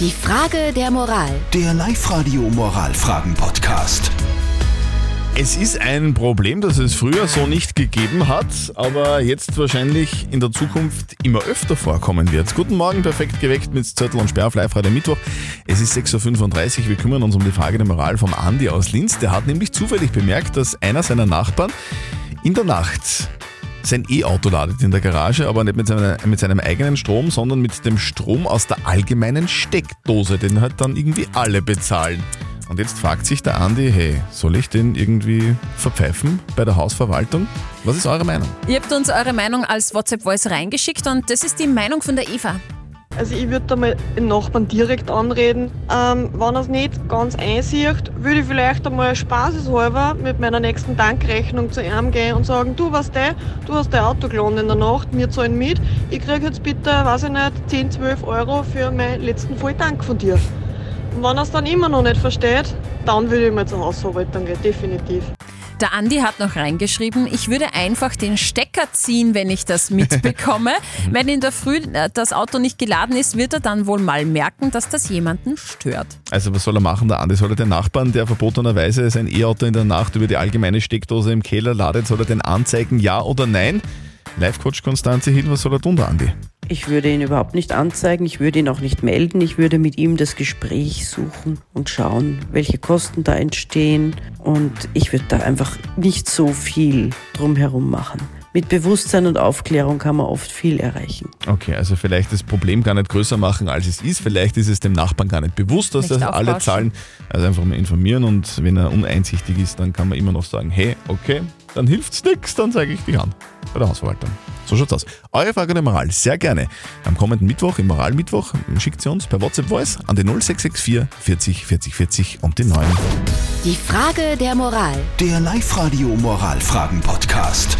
Die Frage der Moral. Der Live-Radio Moralfragen-Podcast. Es ist ein Problem, das es früher so nicht gegeben hat, aber jetzt wahrscheinlich in der Zukunft immer öfter vorkommen wird. Guten Morgen, perfekt geweckt mit Zettel und Sperr auf live heute Mittwoch. Es ist 6.35 Uhr. Wir kümmern uns um die Frage der Moral vom Andi aus Linz. Der hat nämlich zufällig bemerkt, dass einer seiner Nachbarn in der Nacht sein E-Auto ladet in der Garage, aber nicht mit, seiner, mit seinem eigenen Strom, sondern mit dem Strom aus der allgemeinen Steckdose, den halt dann irgendwie alle bezahlen. Und jetzt fragt sich der Andi, hey, soll ich den irgendwie verpfeifen bei der Hausverwaltung? Was ist eure Meinung? Ihr habt uns eure Meinung als WhatsApp-Voice reingeschickt und das ist die Meinung von der Eva. Also ich würde da mal den Nachbarn direkt anreden. Ähm, wenn er es nicht ganz einsieht, würde ich vielleicht einmal spaßeshalber mit meiner nächsten Tankrechnung zu ihm gehen und sagen, du was der, du hast dein Auto geladen in der Nacht, wir zahlen mit. Ich kriege jetzt bitte, weiß ich nicht, 10, 12 Euro für meinen letzten Volltank von dir. Und wenn er es dann immer noch nicht versteht, dann würde ich mal zur Hausverwaltung gehen, definitiv. Der Andi hat noch reingeschrieben, ich würde einfach den Stecker ziehen, wenn ich das mitbekomme. wenn in der Früh äh, das Auto nicht geladen ist, wird er dann wohl mal merken, dass das jemanden stört. Also was soll er machen, der Andi? Soll er den Nachbarn, der verbotenerweise sein E-Auto in der Nacht über die allgemeine Steckdose im Keller ladet, soll er den anzeigen, ja oder nein? Live-Coach Konstanze Hill, was soll er tun, der Andi? Ich würde ihn überhaupt nicht anzeigen, ich würde ihn auch nicht melden, ich würde mit ihm das Gespräch suchen und schauen, welche Kosten da entstehen und ich würde da einfach nicht so viel drumherum machen. Mit Bewusstsein und Aufklärung kann man oft viel erreichen. Okay, also vielleicht das Problem gar nicht größer machen, als es ist. Vielleicht ist es dem Nachbarn gar nicht bewusst, dass Nicht das alle zahlen. Also einfach mal informieren und wenn er uneinsichtig ist, dann kann man immer noch sagen, hey, okay, dann hilft's nix, dann zeige ich dich an bei der Hausverwaltung. So schaut's aus. Eure Frage der Moral, sehr gerne. Am kommenden Mittwoch, im Moralmittwoch, schickt sie uns per WhatsApp Voice an die 0664 40 40 40 und die 9. Die Frage der Moral. Der Live-Radio Moralfragen-Podcast.